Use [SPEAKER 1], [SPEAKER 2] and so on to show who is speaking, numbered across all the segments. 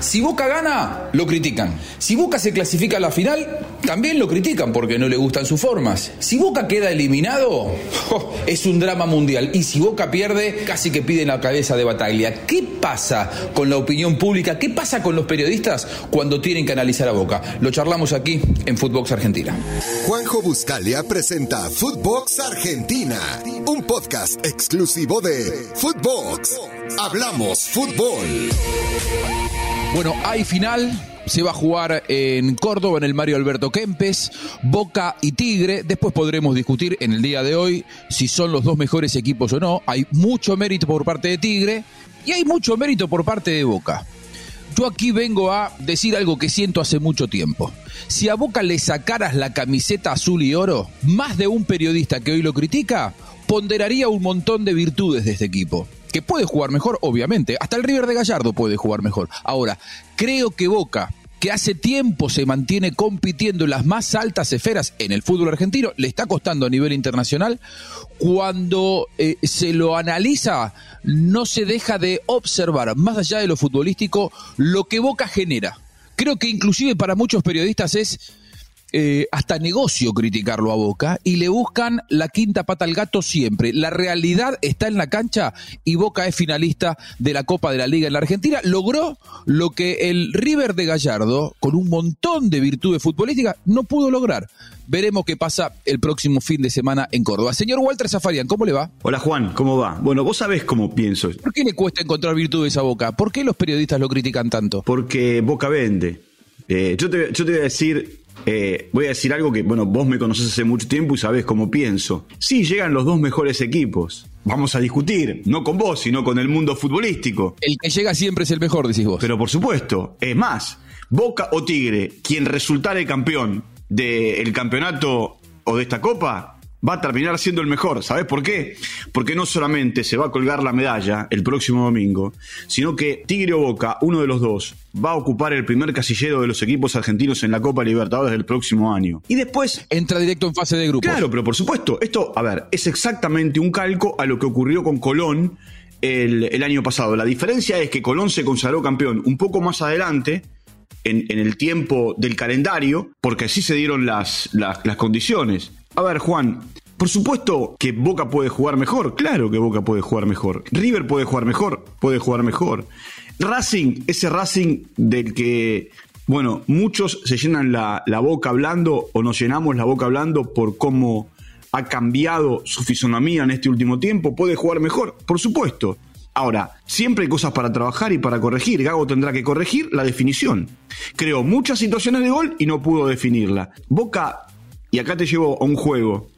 [SPEAKER 1] Si Boca gana, lo critican. Si Boca se clasifica a la final, también lo critican porque no le gustan sus formas. Si Boca queda eliminado, es un drama mundial. Y si Boca pierde, casi que piden la cabeza de batalla. ¿Qué pasa con la opinión pública? ¿Qué pasa con los periodistas cuando tienen que analizar a Boca? Lo charlamos aquí en Footbox Argentina.
[SPEAKER 2] Juanjo Buscalia presenta Footbox Argentina, un podcast exclusivo de Footbox. Hablamos fútbol.
[SPEAKER 1] Bueno, hay final. Se va a jugar en Córdoba, en el Mario Alberto Kempes, Boca y Tigre. Después podremos discutir en el día de hoy si son los dos mejores equipos o no. Hay mucho mérito por parte de Tigre y hay mucho mérito por parte de Boca. Yo aquí vengo a decir algo que siento hace mucho tiempo. Si a Boca le sacaras la camiseta azul y oro, más de un periodista que hoy lo critica ponderaría un montón de virtudes de este equipo. Que puede jugar mejor, obviamente. Hasta el River de Gallardo puede jugar mejor. Ahora, creo que Boca, que hace tiempo se mantiene compitiendo en las más altas esferas en el fútbol argentino, le está costando a nivel internacional, cuando eh, se lo analiza, no se deja de observar, más allá de lo futbolístico, lo que Boca genera. Creo que inclusive para muchos periodistas es eh, hasta negocio criticarlo a Boca y le buscan la quinta pata al gato siempre. La realidad está en la cancha y Boca es finalista de la Copa de la Liga en la Argentina. Logró lo que el River de Gallardo, con un montón de virtudes futbolísticas, no pudo lograr. Veremos qué pasa el próximo fin de semana en Córdoba. Señor Walter Zafarian, ¿cómo le va?
[SPEAKER 3] Hola Juan, ¿cómo va? Bueno, vos sabés cómo pienso.
[SPEAKER 1] ¿Por qué le cuesta encontrar virtudes a Boca? ¿Por qué los periodistas lo critican tanto?
[SPEAKER 3] Porque Boca vende. Eh, yo, te, yo te voy a decir eh, voy a decir algo que, bueno, vos me conoces hace mucho tiempo y sabés cómo pienso. Sí, llegan los dos mejores equipos. Vamos a discutir, no con vos, sino con el mundo futbolístico.
[SPEAKER 1] El que llega siempre es el mejor, decís vos.
[SPEAKER 3] Pero por supuesto, es más, Boca o Tigre, quien resultare campeón del campeonato o de esta copa, va a terminar siendo el mejor. ¿Sabes por qué? Porque no solamente se va a colgar la medalla el próximo domingo, sino que Tigre o Boca, uno de los dos, va a ocupar el primer casillero de los equipos argentinos en la Copa Libertadores del próximo año. Y después...
[SPEAKER 1] Entra directo en fase de grupo.
[SPEAKER 3] Claro, pero por supuesto, esto, a ver, es exactamente un calco a lo que ocurrió con Colón el, año pasado. La diferencia es que Colón se consagró campeón un poco más adelante, en, el tiempo del calendario, porque así se dieron las, las condiciones. A ver, Juan, por supuesto que Boca puede jugar mejor, claro que Boca puede jugar mejor. River puede jugar mejor, puede jugar mejor. Racing, ese Racing del que, bueno, muchos se llenan la, boca hablando o nos llenamos la boca hablando por cómo ha cambiado su fisonomía en este último tiempo, puede jugar mejor, por supuesto. Ahora, siempre hay cosas para trabajar y para corregir. Gago tendrá que corregir la definición. Creó muchas situaciones de gol y no pudo definirla. Boca y acá te llevo a un juego.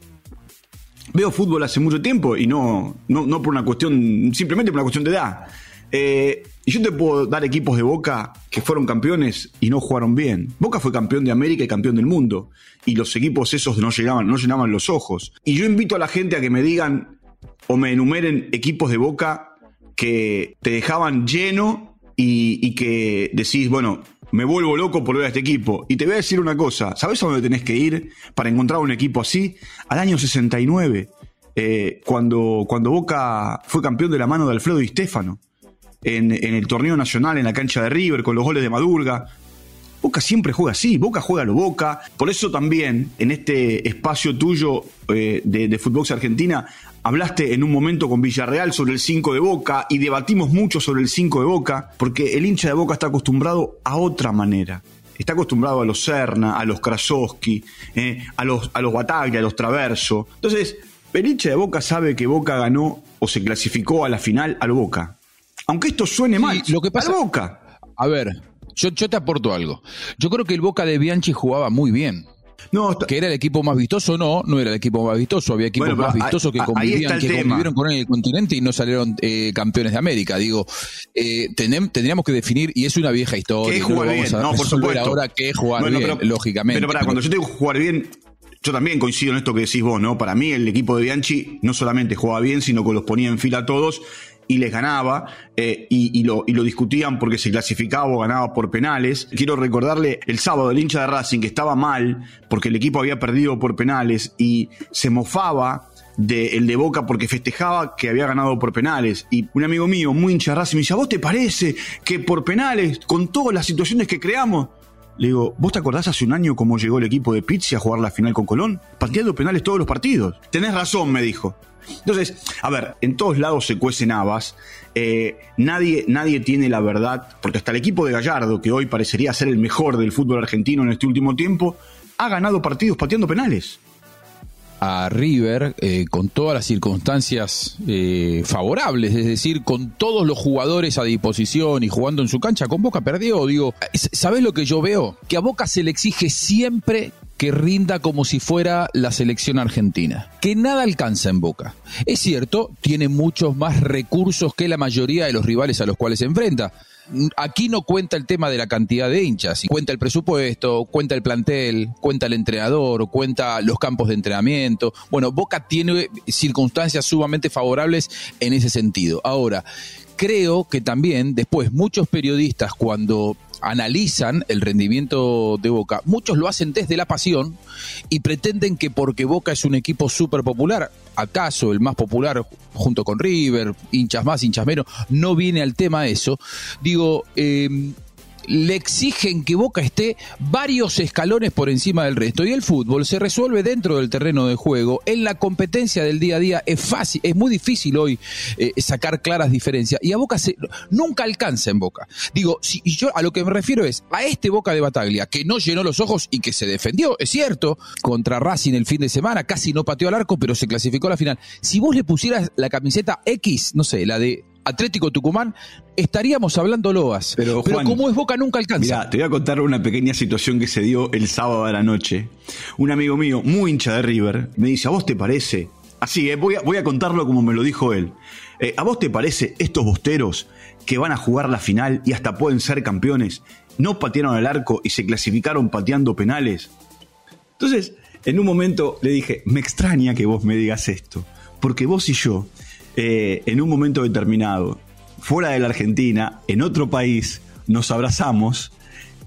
[SPEAKER 3] Veo fútbol hace mucho tiempo y no, no, por una cuestión, simplemente por una cuestión de edad. Eh, y yo te puedo dar equipos de Boca que fueron campeones y no jugaron bien. Boca fue campeón de América y campeón del mundo. Y los equipos esos no no llenaban los ojos. Y yo invito a la gente a que me digan o me enumeren equipos de Boca que te dejaban lleno y que decís, bueno, me vuelvo loco por ver a este equipo. Y te voy a decir una cosa, ¿sabes a dónde tenés que ir para encontrar un equipo así? Al año 69, eh, cuando, cuando Boca fue campeón de la mano de Alfredo Di Stefano, en, el torneo nacional, en la cancha de River, con los goles de Madurga. Boca siempre juega así, Boca juega a lo Boca. Por eso también, en este espacio tuyo eh, de, de Fútbol Argentina, Hablaste en un momento con Villarreal sobre el 5 de Boca y debatimos mucho sobre el 5 de Boca, porque el hincha de Boca está acostumbrado a otra manera. Está acostumbrado a los Serna, a los Krasowski, eh, a, los, a los Bataglia, a los Traverso. Entonces, el hincha de Boca sabe que Boca ganó o se clasificó a la final a lo Boca. Aunque esto suene mal,
[SPEAKER 1] lo que pasa, a Boca. A ver, yo, yo te aporto algo. Yo creo que el Boca de Bianchi jugaba muy bien. No, que era el equipo más vistoso, no, no era el equipo más vistoso, había equipos más vistosos que convivían, que convivieron con él en el continente y no salieron eh, campeones de América. Digo, eh, tendríamos que definir, y es una vieja historia,
[SPEAKER 3] ¿Qué jugar bien? no, por supuesto.
[SPEAKER 1] ahora qué jugar bien, lógicamente.
[SPEAKER 3] Pero para, cuando yo digo jugar bien, yo también coincido en esto que decís vos, ¿no? Para mí el equipo de Bianchi no solamente jugaba bien, sino que los ponía en fila a todos y les ganaba eh, y, lo, y, lo, discutían porque se clasificaba o ganaba por penales. Quiero recordarle el sábado el hincha de Racing que estaba mal porque el equipo había perdido por penales y se mofaba de, el de Boca porque festejaba que había ganado por penales. Y un amigo mío, muy hincha de Racing, me dice, ¿a vos te parece que por penales, con todas las situaciones que creamos, le digo, ¿vos te acordás hace un año cómo llegó el equipo de Pizzi a jugar la final con Colón? Pateando penales todos los partidos. Tenés razón, me dijo. Entonces, a ver, en todos lados se cuecen habas. Eh, nadie, nadie tiene la verdad, porque hasta el equipo de Gallardo, que hoy parecería ser el mejor del fútbol argentino en este último tiempo, ha ganado partidos pateando penales
[SPEAKER 1] a River eh, con todas las circunstancias eh, favorables, es decir, con todos los jugadores a disposición y jugando en su cancha, con Boca perdió. Digo, ¿sabes lo que yo veo? Que a Boca se le exige siempre que rinda como si fuera la selección argentina, que nada alcanza en Boca. Es cierto, tiene muchos más recursos que la mayoría de los rivales a los cuales se enfrenta aquí no cuenta el tema de la cantidad de hinchas, cuenta el presupuesto, cuenta el plantel, cuenta el entrenador, cuenta los campos de entrenamiento. Bueno, Boca tiene circunstancias sumamente favorables en ese sentido. Ahora, creo que también después muchos periodistas cuando analizan el rendimiento de Boca, muchos lo hacen desde la pasión y pretenden que porque Boca es un equipo súper popular, acaso el más popular junto con River, hinchas más, hinchas menos, no viene al tema eso. Digo, eh, le exigen que Boca esté varios escalones por encima del resto. Y el fútbol se resuelve dentro del terreno de juego. En la competencia del día a día es fácil, es muy difícil hoy eh, sacar claras diferencias. Y a Boca se, nunca alcanza en Boca. Digo, si, y yo a lo que me refiero es a este Boca de Bataglia, que no llenó los ojos y que se defendió, es cierto, contra Racing el fin de semana, casi no pateó al arco, pero se clasificó a la final. Si vos le pusieras la camiseta X, no sé, la de Atlético Tucumán, estaríamos hablando loas. Pero, como es Boca nunca alcanza.
[SPEAKER 3] Mira, te voy a contar una pequeña situación que se dio el sábado a la noche. Un amigo mío, muy hincha de River, me dice, ¿a vos te parece? Así, eh, voy, a, voy, a, contarlo como me lo dijo él. Eh, ¿A vos te parece estos bosteros que van a jugar la final y hasta pueden ser campeones? No patearon al arco y se clasificaron pateando penales. Entonces, en un momento le dije, me extraña que vos me digas esto, porque vos y yo eh, en un momento determinado, fuera de la Argentina, en otro país, nos abrazamos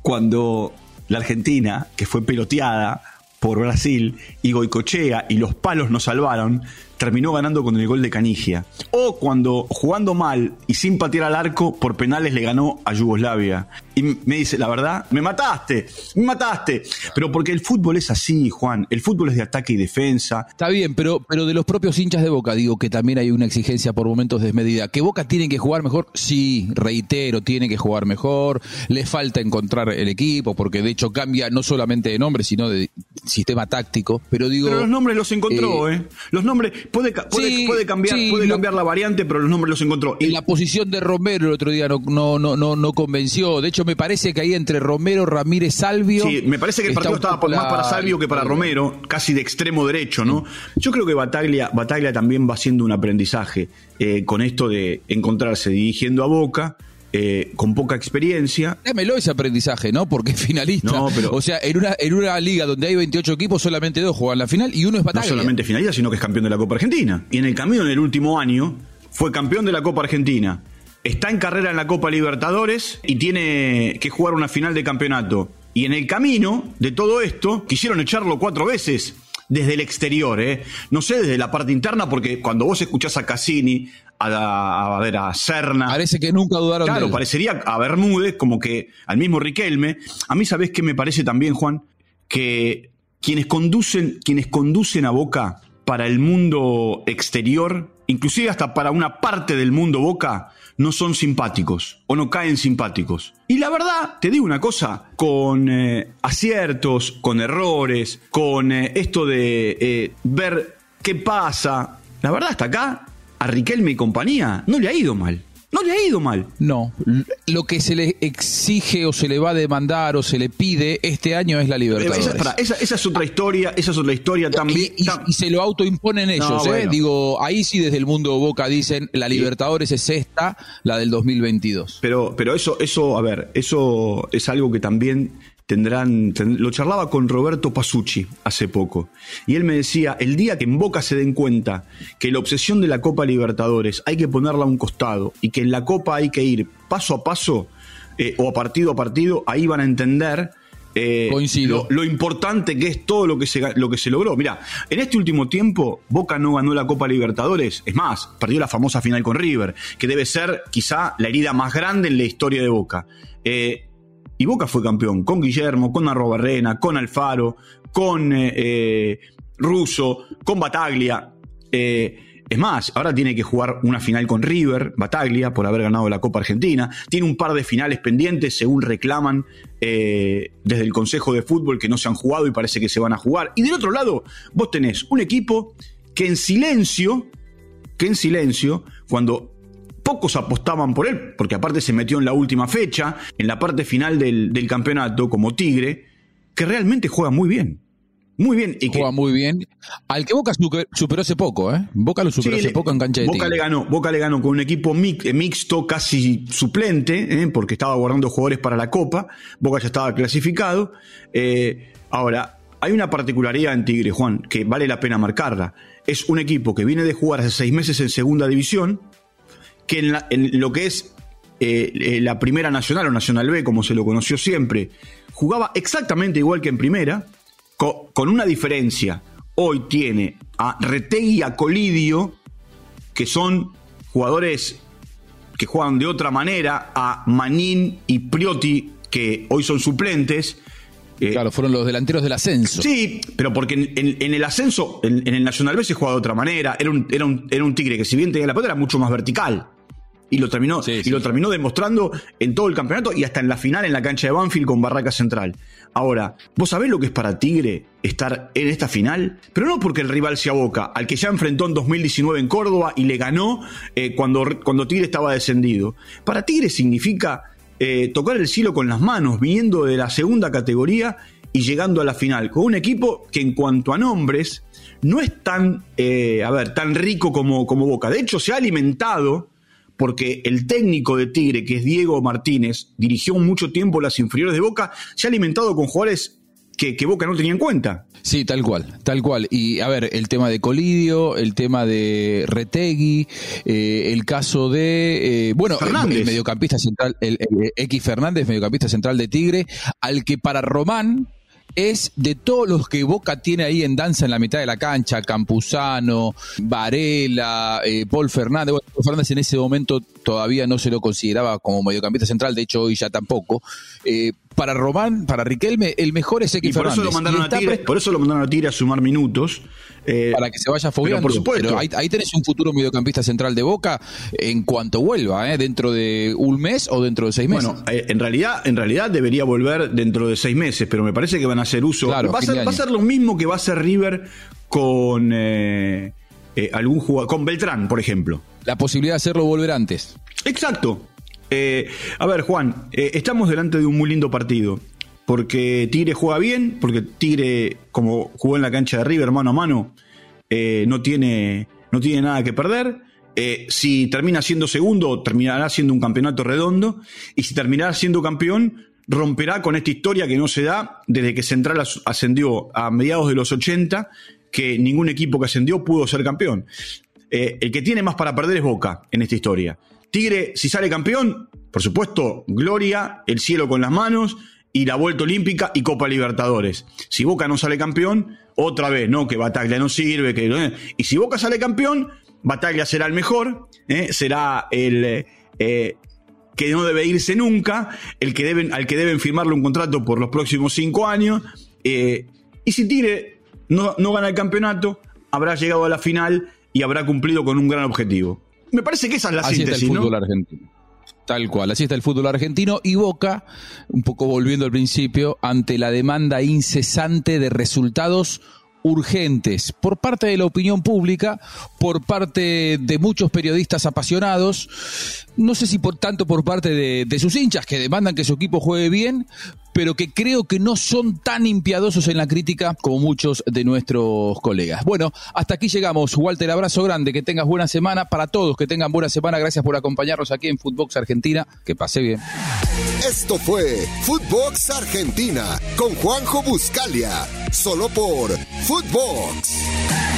[SPEAKER 3] cuando la Argentina, que fue peloteada por Brasil, y Goicochea y los palos nos salvaron, terminó ganando con el gol de Canigia. O cuando jugando mal y sin patear al arco, por penales le ganó a Yugoslavia. Y me dice, la verdad, me mataste, me mataste. Pero porque el fútbol es así, Juan. El fútbol es de ataque y defensa.
[SPEAKER 1] Está bien, pero, pero de los propios hinchas de Boca, digo que también hay una exigencia por momentos desmedida. ¿Que Boca tiene que jugar mejor? Sí, reitero, tiene que jugar mejor. Le falta encontrar el equipo, porque de hecho cambia no solamente de nombre, sino de sistema táctico. Pero digo.
[SPEAKER 3] Pero los nombres los encontró, ¿eh? ¿eh? Los nombres. Puede, puede, cambiar, puede cambiar la variante, pero los nombres los encontró.
[SPEAKER 1] Y la posición de Romero el otro día no, no, no, no, no convenció. De hecho, me parece que ahí entre Romero, Ramírez, Salvio.
[SPEAKER 3] Sí, me parece que el partido estaba más para Salvio que para Romero, casi de extremo derecho, ¿no? Yo creo que Bataglia, Bataglia también va haciendo un aprendizaje eh, con esto de encontrarse dirigiendo a Boca eh, con poca experiencia.
[SPEAKER 1] Dámelo ese aprendizaje, ¿no? Porque es finalista. No, pero, o sea, en una, en una liga donde hay 28 equipos, solamente dos juegan la final y uno es Bataglia.
[SPEAKER 3] No solamente finalista, sino que es campeón de la Copa Argentina. Y en el camino, en el último año, fue campeón de la Copa Argentina. Está en carrera en la Copa Libertadores y tiene que jugar una final de campeonato. Y en el camino de todo esto, quisieron echarlo cuatro veces desde el exterior, ¿eh? No sé, desde la parte interna, porque cuando vos escuchás a Cassini, a, a, ver, a Serna.
[SPEAKER 1] Parece que nunca dudaron
[SPEAKER 3] Claro, parecería a Bermúdez, como que al mismo Riquelme. A mí, ¿sabés qué me parece también, Juan? Que quienes conducen, quienes conducen a Boca para el mundo exterior, inclusive hasta para una parte del mundo Boca, no son simpáticos o no caen simpáticos. Y la verdad, te digo una cosa, con eh, aciertos, con errores, con eh, esto de eh, ver qué pasa, la verdad hasta acá a Riquelme y compañía no le ha ido mal. No le ha ido mal.
[SPEAKER 1] No, lo que se le exige o se le va a demandar o se le pide este año es la libertad.
[SPEAKER 3] Esa, esa, es otra historia, esa es otra historia también.
[SPEAKER 1] Y, se lo autoimponen ellos, ¿eh? Digo, ahí sí desde el mundo Boca dicen la Libertadores es esta, la del 2022.
[SPEAKER 3] Pero, pero eso, eso, a ver, eso es algo que también tendrán, lo charlaba con Roberto Pasucci hace poco, y él me decía, el día que en Boca se den cuenta que la obsesión de la Copa Libertadores hay que ponerla a un costado y que en la Copa hay que ir paso a paso eh, o a partido a partido, ahí van a entender eh,
[SPEAKER 1] Coincido.
[SPEAKER 3] Lo, importante que es todo lo que, se, lo que se logró. Mira, en este último tiempo, Boca no ganó la Copa Libertadores. Es más, perdió la famosa final con River, que debe ser quizá la herida más grande en la historia de Boca. Eh, y Boca fue campeón con Guillermo, con Arrobarrena, con Alfaro, con eh, Russo, con Bataglia. Es más, ahora tiene que jugar una final con River, Bataglia, por haber ganado la Copa Argentina. Tiene un par de finales pendientes, según reclaman eh, desde el Consejo de Fútbol, que no se han jugado y parece que se van a jugar. Y del otro lado, vos tenés un equipo que en silencio, que en silencio, cuando pocos apostaban por él, porque aparte se metió en la última fecha, en la parte final del, del campeonato, como Tigre, que realmente juega muy bien. Muy bien.
[SPEAKER 1] Y Juega muy bien. Al que Boca superó hace poco, ¿eh? Boca lo superó hace poco en cancha de
[SPEAKER 3] Boca le ganó, Boca le ganó con un equipo mixto, casi suplente, ¿eh? porque estaba guardando jugadores para la Copa. Boca ya estaba clasificado. Eh, ahora, hay una particularidad en Tigre, Juan, que vale la pena marcarla. Es un equipo que viene de jugar hace seis meses en segunda división, que en, en lo que es la primera nacional o nacional B, como se lo conoció siempre, jugaba exactamente igual que en primera con, una diferencia. Hoy tiene a Retegui y a Colidio, que son jugadores que juegan de otra manera, a Manín y Priotti, que hoy son suplentes.
[SPEAKER 1] Eh, claro, fueron los delanteros del ascenso.
[SPEAKER 3] Sí, pero porque en, el ascenso, en, el Nacional B se jugaba de otra manera. Era un, era, un, era un tigre que, si bien tenía la pelota, era mucho más vertical. Y lo terminó, y lo terminó demostrando en todo el campeonato y hasta en la final en la cancha de Banfield con Barraca Central. Ahora, ¿vos sabés lo que es para Tigre estar en esta final? Pero no porque el rival sea Boca, al que ya enfrentó en 2019 en Córdoba y le ganó eh, cuando, cuando Tigre estaba descendido. Para Tigre significa eh, tocar el cielo con las manos, viniendo de la segunda categoría y llegando a la final, con un equipo que en cuanto a nombres no es tan, eh, a ver, tan rico como, como Boca. De hecho, se ha alimentado porque el técnico de Tigre, que es Diego Martínez, dirigió mucho tiempo las inferiores de Boca, se ha alimentado con jugadores que, Boca no tenía en cuenta.
[SPEAKER 1] Sí, tal cual, tal cual. Y a ver, el tema de Colidio, el tema de Retegui, eh, el caso de, eh, bueno, el, mediocampista central, el, el, X Fernández, mediocampista central de Tigre, al que para Román, es de todos los que Boca tiene ahí en danza en la mitad de la cancha, Campuzano, Varela, eh, Paul Fernández. Bueno, Paul Fernández en ese momento todavía no se lo consideraba como mediocampista central, de hecho hoy ya tampoco. Eh, para Román, para Riquelme, el mejor es X
[SPEAKER 3] por
[SPEAKER 1] Eso
[SPEAKER 3] lo mandaron a Tigre, por eso lo mandaron a Tigre a sumar minutos.
[SPEAKER 1] Eh, para que se vaya fogueando. Por supuesto. Pero ahí, tenés un futuro mediocampista central de Boca en cuanto vuelva, ¿eh? dentro de un mes o dentro de seis meses.
[SPEAKER 3] Bueno, eh, en realidad, en realidad debería volver dentro de seis meses, pero me parece que van a hacer uso. va, a ser, va, a ser, lo mismo que va a hacer River con eh, algún jugador, con Beltrán, por ejemplo.
[SPEAKER 1] La posibilidad de hacerlo volver antes.
[SPEAKER 3] Exacto. A ver, Juan, estamos delante de un muy lindo partido porque Tigre juega bien, porque Tigre, como jugó en la cancha de River mano a mano, eh, no, tiene, no tiene nada que perder. Eh, si termina siendo segundo, terminará siendo un campeonato redondo. Y si terminará siendo campeón, romperá con esta historia que no se da desde que Central ascendió a mediados de los 80, que ningún equipo que ascendió pudo ser campeón. Eh, el que tiene más para perder es Boca en esta historia. Tigre, si sale campeón, por supuesto, gloria, el cielo con las manos, y la Vuelta Olímpica y Copa Libertadores. Si Boca no sale campeón, otra vez, ¿no? Que Bataglia no sirve, que... Y si Boca sale campeón, Bataglia será el mejor, ¿eh? será el... Eh, que no debe irse nunca, el que deben, al que deben firmarle un contrato por los próximos cinco años. Eh, y si Tigre no, no gana el campeonato, habrá llegado a la final y habrá cumplido con un gran objetivo. Me parece que esa es la
[SPEAKER 1] Así
[SPEAKER 3] síntesis,
[SPEAKER 1] el fútbol argentino. Tal cual, así está el fútbol argentino y Boca, un poco volviendo al principio, ante la demanda incesante de resultados urgentes por parte de la opinión pública, por parte de muchos periodistas apasionados, no sé si por tanto por parte de, de, sus hinchas que demandan que su equipo juegue bien, pero que creo que no son tan impiadosos en la crítica como muchos de nuestros colegas. Bueno, hasta aquí llegamos. Walter, abrazo grande, que tengas buena semana para todos, que tengan buena semana. Gracias por acompañarnos aquí en Footbox Argentina. Que pase bien.
[SPEAKER 2] Esto fue Footbox Argentina con Juanjo Buscalia, solo por Footbox.